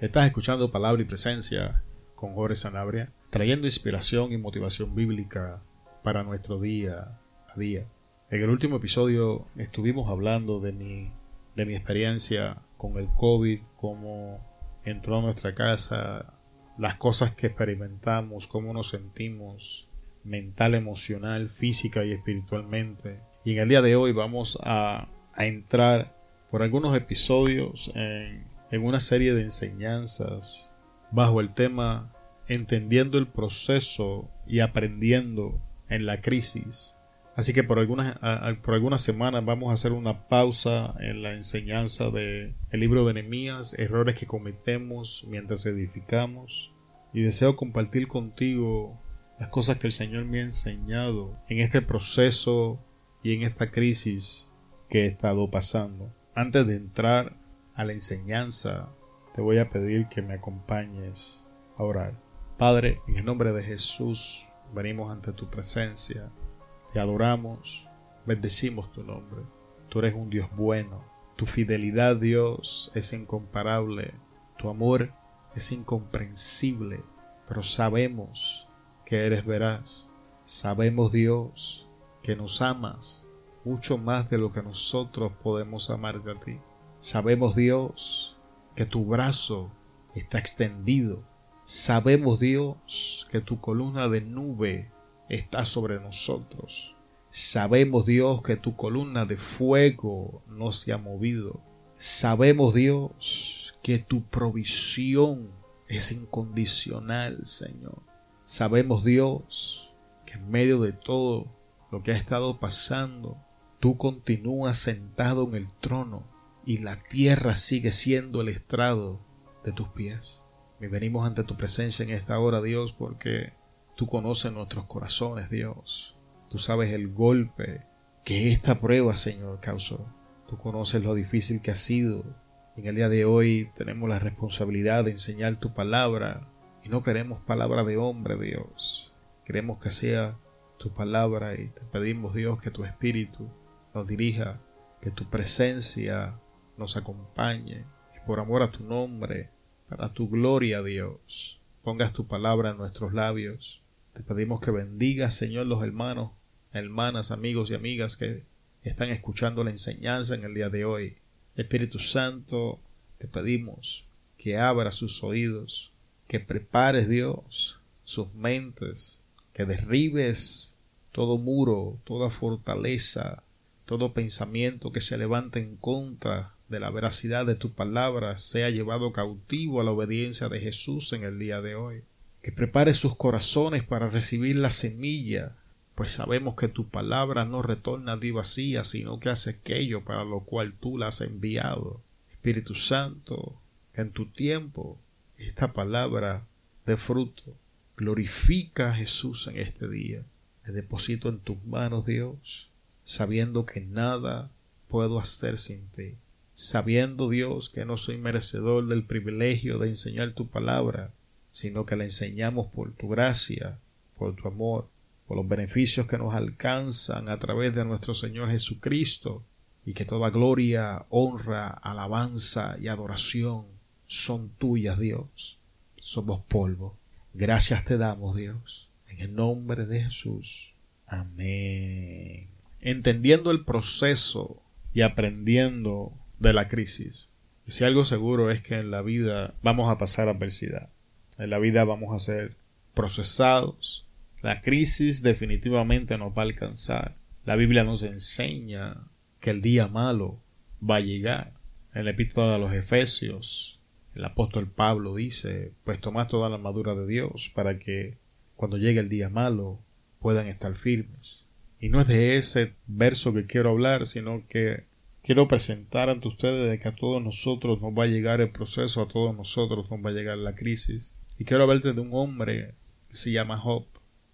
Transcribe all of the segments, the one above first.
Estás escuchando Palabra y Presencia con Jorge Sanabria, trayendo inspiración y motivación bíblica para nuestro día a día. En el último episodio estuvimos hablando de mi, de mi experiencia con el COVID, cómo entró a nuestra casa, las cosas que experimentamos, cómo nos sentimos mental, emocional, física y espiritualmente. Y en el día de hoy vamos a, a entrar por algunos episodios en en una serie de enseñanzas bajo el tema Entendiendo el proceso y aprendiendo en la crisis. Así que por algunas, por algunas semanas vamos a hacer una pausa en la enseñanza del el libro de Nehemías, errores que cometemos mientras edificamos. Y deseo compartir contigo las cosas que el Señor me ha enseñado en este proceso y en esta crisis que he estado pasando. Antes de entrar a la enseñanza, te voy a pedir que me acompañes a orar. Padre, en el nombre de Jesús, venimos ante tu presencia, te adoramos, bendecimos tu nombre. Tú eres un Dios bueno, tu fidelidad, Dios, es incomparable, tu amor es incomprensible, pero sabemos que eres veraz, sabemos, Dios, que nos amas mucho más de lo que nosotros podemos amarte a ti. Sabemos, Dios, que tu brazo está extendido. Sabemos, Dios, que tu columna de nube está sobre nosotros. Sabemos, Dios, que tu columna de fuego no se ha movido. Sabemos, Dios, que tu provisión es incondicional, Señor. Sabemos, Dios, que en medio de todo lo que ha estado pasando, tú continúas sentado en el trono y la tierra sigue siendo el estrado de tus pies. Y venimos ante tu presencia en esta hora, Dios, porque tú conoces nuestros corazones, Dios. Tú sabes el golpe que esta prueba, Señor, causó. Tú conoces lo difícil que ha sido. En el día de hoy tenemos la responsabilidad de enseñar tu palabra y no queremos palabra de hombre, Dios. Queremos que sea tu palabra y te pedimos, Dios, que tu espíritu nos dirija, que tu presencia nos acompañe por amor a tu nombre, para tu gloria, Dios, pongas tu palabra en nuestros labios. Te pedimos que bendigas, Señor, los hermanos, hermanas, amigos y amigas que están escuchando la enseñanza en el día de hoy. Espíritu Santo, te pedimos que abra sus oídos, que prepares, Dios, sus mentes, que derribes todo muro, toda fortaleza, todo pensamiento que se levante en contra de la veracidad de tu palabra sea llevado cautivo a la obediencia de Jesús en el día de hoy. Que prepare sus corazones para recibir la semilla, pues sabemos que tu palabra no retorna a ti vacía, sino que hace aquello para lo cual tú la has enviado. Espíritu Santo, en tu tiempo esta palabra de fruto. Glorifica a Jesús en este día. Me deposito en tus manos, Dios, sabiendo que nada puedo hacer sin ti sabiendo Dios que no soy merecedor del privilegio de enseñar tu palabra, sino que la enseñamos por tu gracia, por tu amor, por los beneficios que nos alcanzan a través de nuestro Señor Jesucristo, y que toda gloria, honra, alabanza y adoración son tuyas, Dios. Somos polvo. Gracias te damos, Dios. En el nombre de Jesús. Amén. Entendiendo el proceso y aprendiendo de la crisis. Y si algo seguro es que en la vida vamos a pasar adversidad. En la vida vamos a ser procesados. La crisis definitivamente nos va a alcanzar. La Biblia nos enseña que el día malo va a llegar. En la epístola de los Efesios, el apóstol Pablo dice, pues tomad toda la armadura de Dios para que cuando llegue el día malo puedan estar firmes. Y no es de ese verso que quiero hablar, sino que quiero presentar ante ustedes de que a todos nosotros nos va a llegar el proceso, a todos nosotros nos va a llegar la crisis. Y quiero hablarte de un hombre que se llama Job.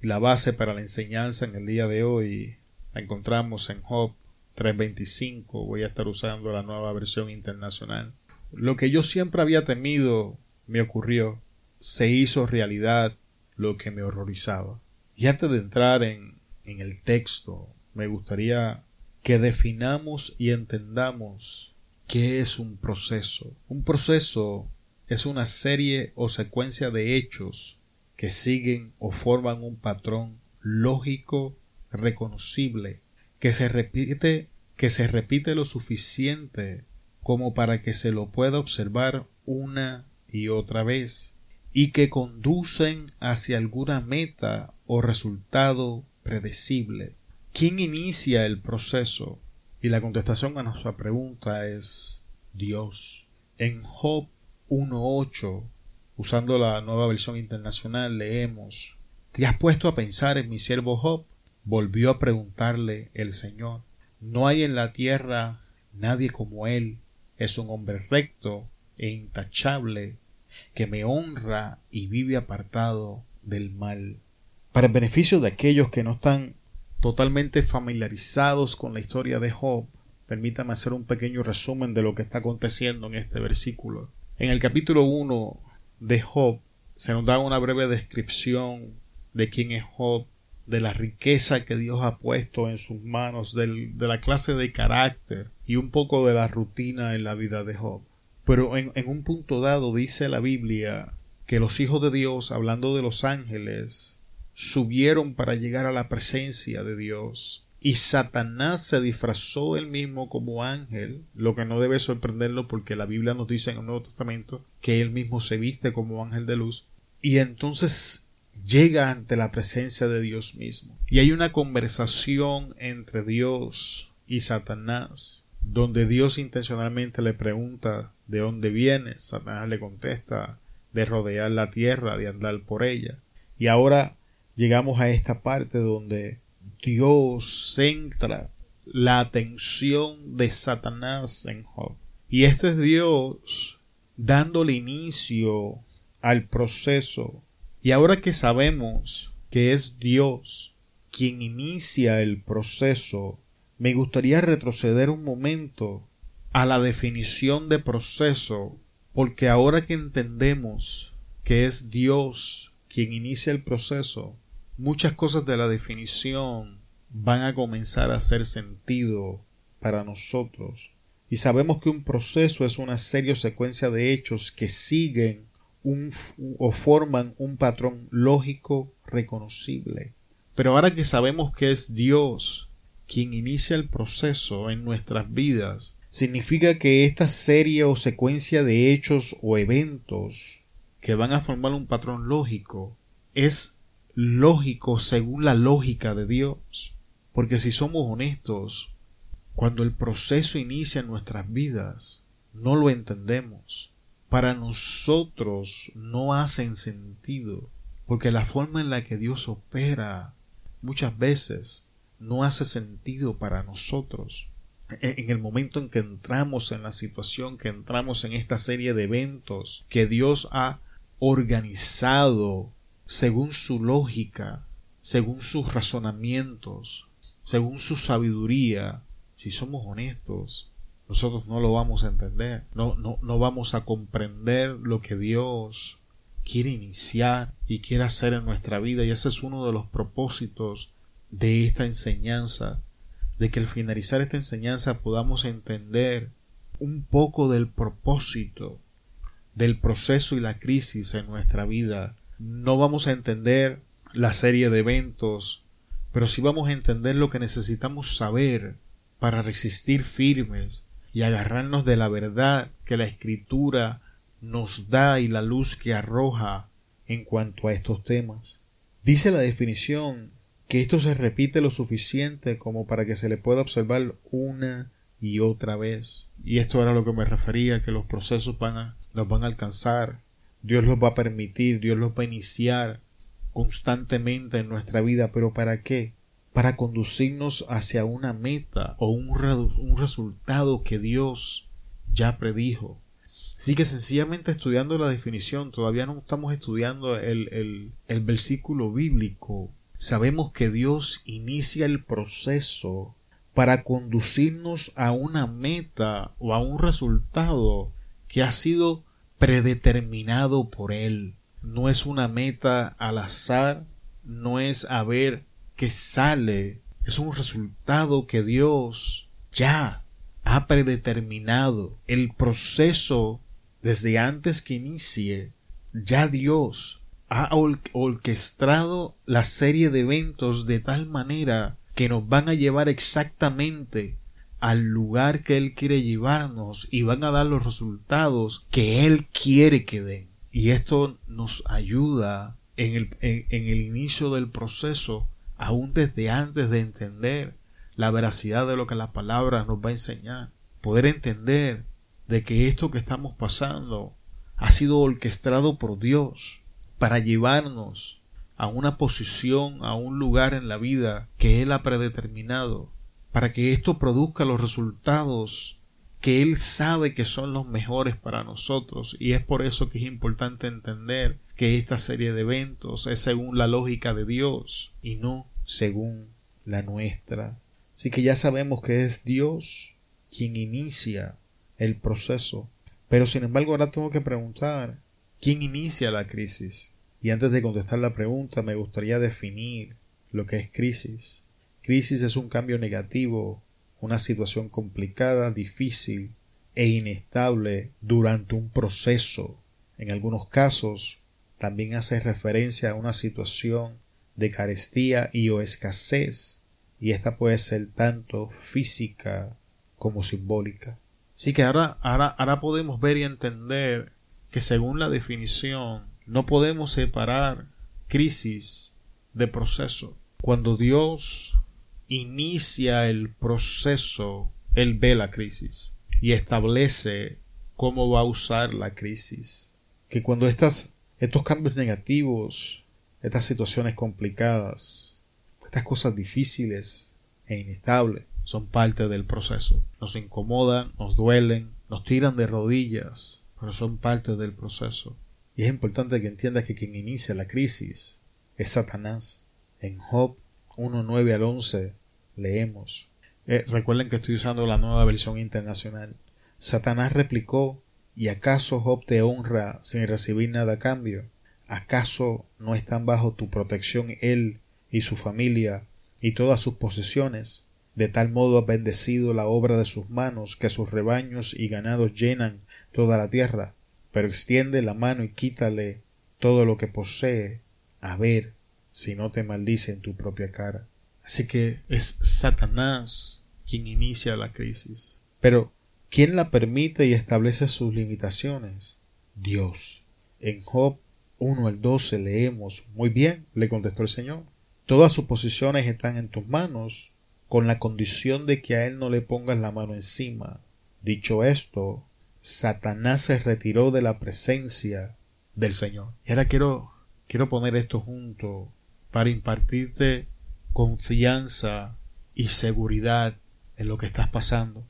La base para la enseñanza en el día de hoy la encontramos en Job 3.25. Voy a estar usando la nueva versión internacional. Lo que yo siempre había temido me ocurrió. Se hizo realidad lo que me horrorizaba. Y antes de entrar en, en el texto, me gustaría que definamos y entendamos qué es un proceso. Un proceso es una serie o secuencia de hechos que siguen o forman un patrón lógico, reconocible, que se repite, que se repite lo suficiente como para que se lo pueda observar una y otra vez, y que conducen hacia alguna meta o resultado predecible. ¿Quién inicia el proceso? Y la contestación a nuestra pregunta es Dios. En Job 1.8, usando la nueva versión internacional, leemos ¿Te has puesto a pensar en mi siervo Job? Volvió a preguntarle el Señor. No hay en la tierra nadie como él. Es un hombre recto e intachable, que me honra y vive apartado del mal. Para el beneficio de aquellos que no están totalmente familiarizados con la historia de Job, permítame hacer un pequeño resumen de lo que está aconteciendo en este versículo. En el capítulo 1 de Job se nos da una breve descripción de quién es Job, de la riqueza que Dios ha puesto en sus manos, de la clase de carácter y un poco de la rutina en la vida de Job. Pero en, en un punto dado dice la Biblia que los hijos de Dios, hablando de los ángeles, subieron para llegar a la presencia de Dios y Satanás se disfrazó él mismo como ángel, lo que no debe sorprenderlo porque la Biblia nos dice en el Nuevo Testamento que él mismo se viste como ángel de luz, y entonces llega ante la presencia de Dios mismo. Y hay una conversación entre Dios y Satanás, donde Dios intencionalmente le pregunta de dónde viene, Satanás le contesta de rodear la tierra, de andar por ella. Y ahora llegamos a esta parte donde Dios centra la atención de Satanás en Job. Y este es Dios dándole inicio al proceso. Y ahora que sabemos que es Dios quien inicia el proceso, me gustaría retroceder un momento a la definición de proceso, porque ahora que entendemos que es Dios quien inicia el proceso, muchas cosas de la definición van a comenzar a hacer sentido para nosotros. Y sabemos que un proceso es una serie o secuencia de hechos que siguen un, o forman un patrón lógico reconocible. Pero ahora que sabemos que es Dios quien inicia el proceso en nuestras vidas, significa que esta serie o secuencia de hechos o eventos que van a formar un patrón lógico es lógico según la lógica de Dios. Porque si somos honestos, cuando el proceso inicia en nuestras vidas, no lo entendemos. Para nosotros no hacen sentido, porque la forma en la que Dios opera muchas veces no hace sentido para nosotros. E-, en el momento en que entramos en la situación, que entramos en esta serie de eventos que Dios ha organizado según su lógica, según sus razonamientos, según su sabiduría, si somos honestos, nosotros no lo vamos a entender, no, no, no vamos a comprender lo que Dios quiere iniciar y quiere hacer en nuestra vida. Y ese es uno de los propósitos de esta enseñanza, de que al finalizar esta enseñanza podamos entender un poco del propósito del proceso y la crisis en nuestra vida no vamos a entender la serie de eventos, pero sí vamos a entender lo que necesitamos saber para resistir firmes y agarrarnos de la verdad que la escritura nos da y la luz que arroja en cuanto a estos temas. Dice la definición que esto se repite lo suficiente como para que se le pueda observar una y otra vez. Y esto era lo que me refería, que los procesos van a, van a alcanzar Dios los va a permitir, Dios los va a iniciar constantemente en nuestra vida, pero ¿para qué? Para conducirnos hacia una meta o un, resultado que Dios ya predijo. Así que sencillamente estudiando la definición, todavía no estamos estudiando el, el, el versículo bíblico. Sabemos que Dios inicia el proceso para conducirnos a una meta o a un resultado que ha sido predeterminado por Él. No es una meta al azar, no es a ver qué sale, es un resultado que Dios ya ha predeterminado. El proceso desde antes que inicie, ya Dios ha orquestado la serie de eventos de tal manera que nos van a llevar exactamente al lugar que Él quiere llevarnos y van a dar los resultados que Él quiere que den. Y esto nos ayuda en el, en el inicio del proceso, aún desde antes de entender la veracidad de lo que la palabra nos va a enseñar. Poder entender de que esto que estamos pasando ha sido orquestado por Dios para llevarnos a una posición, a un lugar en la vida que Él ha predeterminado, para que esto produzca los resultados que Él sabe que son los mejores para nosotros. Y es por eso que es importante entender que esta serie de eventos es según la lógica de Dios y no según la nuestra. Así que ya sabemos que es Dios quien inicia el proceso. Pero sin embargo ahora tengo que preguntar, ¿quién inicia la crisis? Y antes de contestar la pregunta me gustaría definir lo que es crisis. Crisis es un cambio negativo, una situación complicada, difícil e inestable durante un proceso. En algunos casos también hace referencia a una situación de carestía y o escasez, y esta puede ser tanto física como simbólica. Así que ahora, ahora, ahora podemos ver y entender que según la definición no podemos separar crisis de proceso. Cuando Dios inicia el proceso, Él ve la crisis y establece cómo va a usar la crisis. Que cuando estas, estos cambios negativos, estas situaciones complicadas, estas cosas difíciles e inestables, son parte del proceso. Nos incomodan, nos duelen, nos tiran de rodillas, pero son parte del proceso. Y es importante que entiendas que quien inicia la crisis es Satanás. En Job 1.9 al 11 leemos. Eh, recuerden que estoy usando la nueva versión internacional. Satanás replicó ¿Y acaso Job te honra sin recibir nada a cambio? ¿Acaso no están bajo tu protección él y su familia y todas sus posesiones? De tal modo ha bendecido la obra de sus manos que sus rebaños y ganados llenan toda la tierra. Pero extiende la mano y quítale todo lo que posee, a ver si no te maldice en tu propia cara. Así que es Satanás quien inicia la crisis. Pero, ¿quién la permite y establece sus limitaciones? Dios. En Job 1 al 12 leemos, muy bien, le contestó el Señor. Todas sus posiciones están en tus manos, con la condición de que a él no le pongas la mano encima. Dicho esto, Satanás se retiró de la presencia del Señor. Y ahora quiero, quiero poner esto junto para impartirte confianza y seguridad en lo que estás pasando,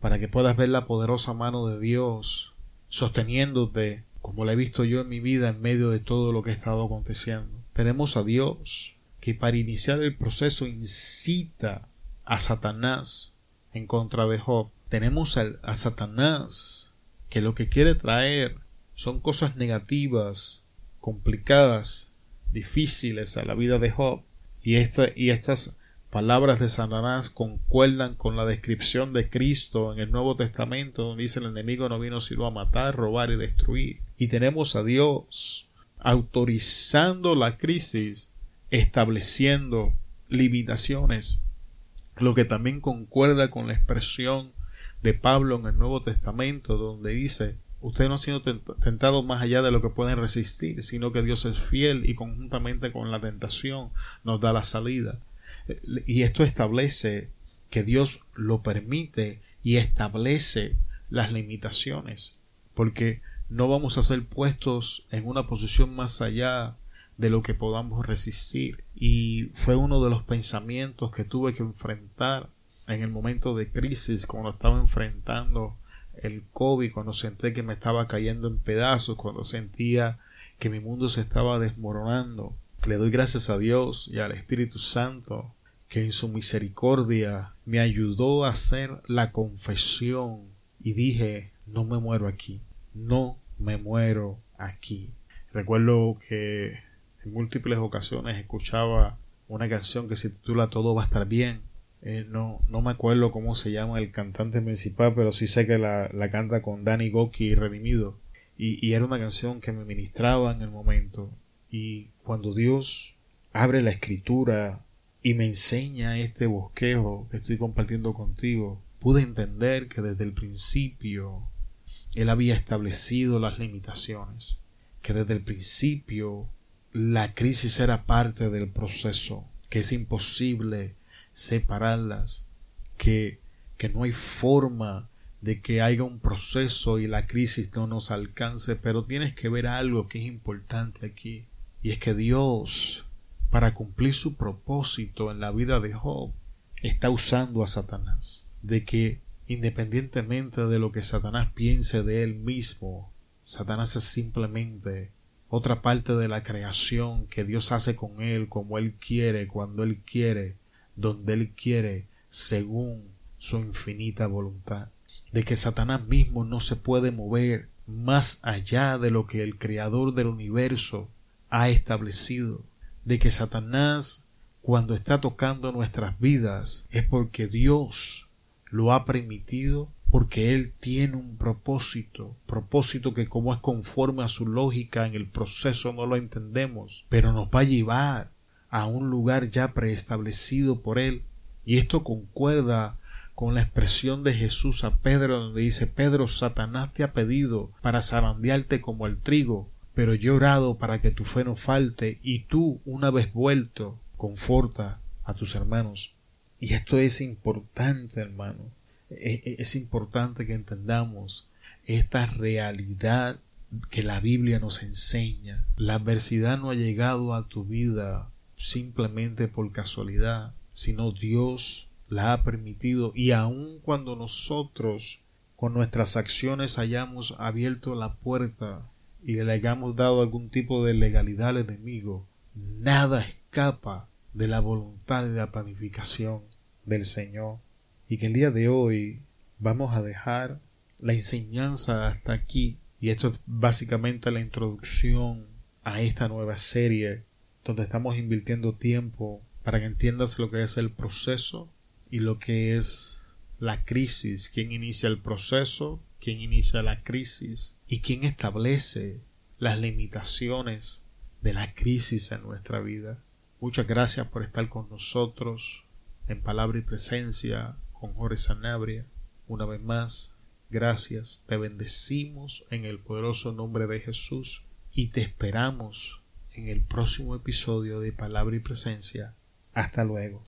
para que puedas ver la poderosa mano de Dios sosteniéndote como la he visto yo en mi vida en medio de todo lo que ha estado aconteciendo. Tenemos a Dios que para iniciar el proceso incita a Satanás en contra de Job. Tenemos a, Satanás que lo que quiere traer son cosas negativas, complicadas, difíciles a la vida de Job. Y, esta, y estas palabras de Satanás concuerdan con la descripción de Cristo en el Nuevo Testamento, donde dice el enemigo no vino sino a matar, robar y destruir. Y tenemos a Dios autorizando la crisis, estableciendo limitaciones lo que también concuerda con la expresión de Pablo en el Nuevo Testamento, donde dice, ustedes no han sido tentados más allá de lo que pueden resistir, sino que Dios es fiel y conjuntamente con la tentación nos da la salida. Y esto establece que Dios lo permite y establece las limitaciones, porque no vamos a ser puestos en una posición más allá de lo que podamos resistir. Y fue uno de los pensamientos que tuve que enfrentar en el momento de crisis, cuando estaba enfrentando el COVID, cuando senté que me estaba cayendo en pedazos, cuando sentía que mi mundo se estaba desmoronando. Le doy gracias a Dios y al Espíritu Santo que en su misericordia me ayudó a hacer la confesión y dije no me muero aquí, no me muero aquí. Recuerdo que en múltiples ocasiones escuchaba una canción que se titula Todo va a estar bien. Eh, no, no me acuerdo cómo se llama el cantante principal, pero sí sé que la, la canta con Danny Goki y Redimido. y, y era una canción que me ministraba en el momento. Y cuando Dios abre la escritura y me enseña este bosquejo que estoy compartiendo contigo, pude entender que desde el principio Él había establecido las limitaciones, que desde el principio la crisis era parte del proceso, que es imposible separarlas, que, que no hay forma de que haya un proceso y la crisis no nos alcance, pero tienes que ver algo que es importante aquí, y es que Dios, para cumplir su propósito en la vida de Job, está usando a Satanás, de que independientemente de lo que Satanás piense de él mismo, Satanás es simplemente otra parte de la creación que Dios hace con él como él quiere, cuando él quiere, donde él quiere, según su infinita voluntad de que Satanás mismo no se puede mover más allá de lo que el Creador del universo ha establecido, de que Satanás cuando está tocando nuestras vidas es porque Dios lo ha permitido porque Él tiene un propósito, propósito que como es conforme a su lógica en el proceso no lo entendemos, pero nos va a llevar a un lugar ya preestablecido por Él. Y esto concuerda con la expresión de Jesús a Pedro donde dice Pedro, Satanás te ha pedido para zarandearte como el trigo, pero yo he orado para que tu fe no falte y tú, una vez vuelto, conforta a tus hermanos. Y esto es importante, hermano. E, e, es, importante que entendamos esta realidad que la Biblia nos enseña. La adversidad no ha llegado a tu vida simplemente por casualidad, sino Dios la ha permitido y aun cuando nosotros con nuestras acciones hayamos abierto la puerta y le hayamos dado algún tipo de legalidad al enemigo, nada escapa de la voluntad y de la planificación del Señor. Y que el día de hoy vamos a dejar la enseñanza hasta aquí. Y esto es básicamente la introducción a esta nueva serie donde estamos invirtiendo tiempo para que entiendas lo que es el proceso y lo que es la crisis, quién inicia el proceso, quién inicia la crisis y quién establece las limitaciones de la crisis en nuestra vida. Muchas gracias por estar con nosotros en palabra y presencia con Jorge Sanabria. Una vez más, gracias, te bendecimos en el poderoso nombre de Jesús y te esperamos en el próximo episodio de Palabra y Presencia. Hasta luego.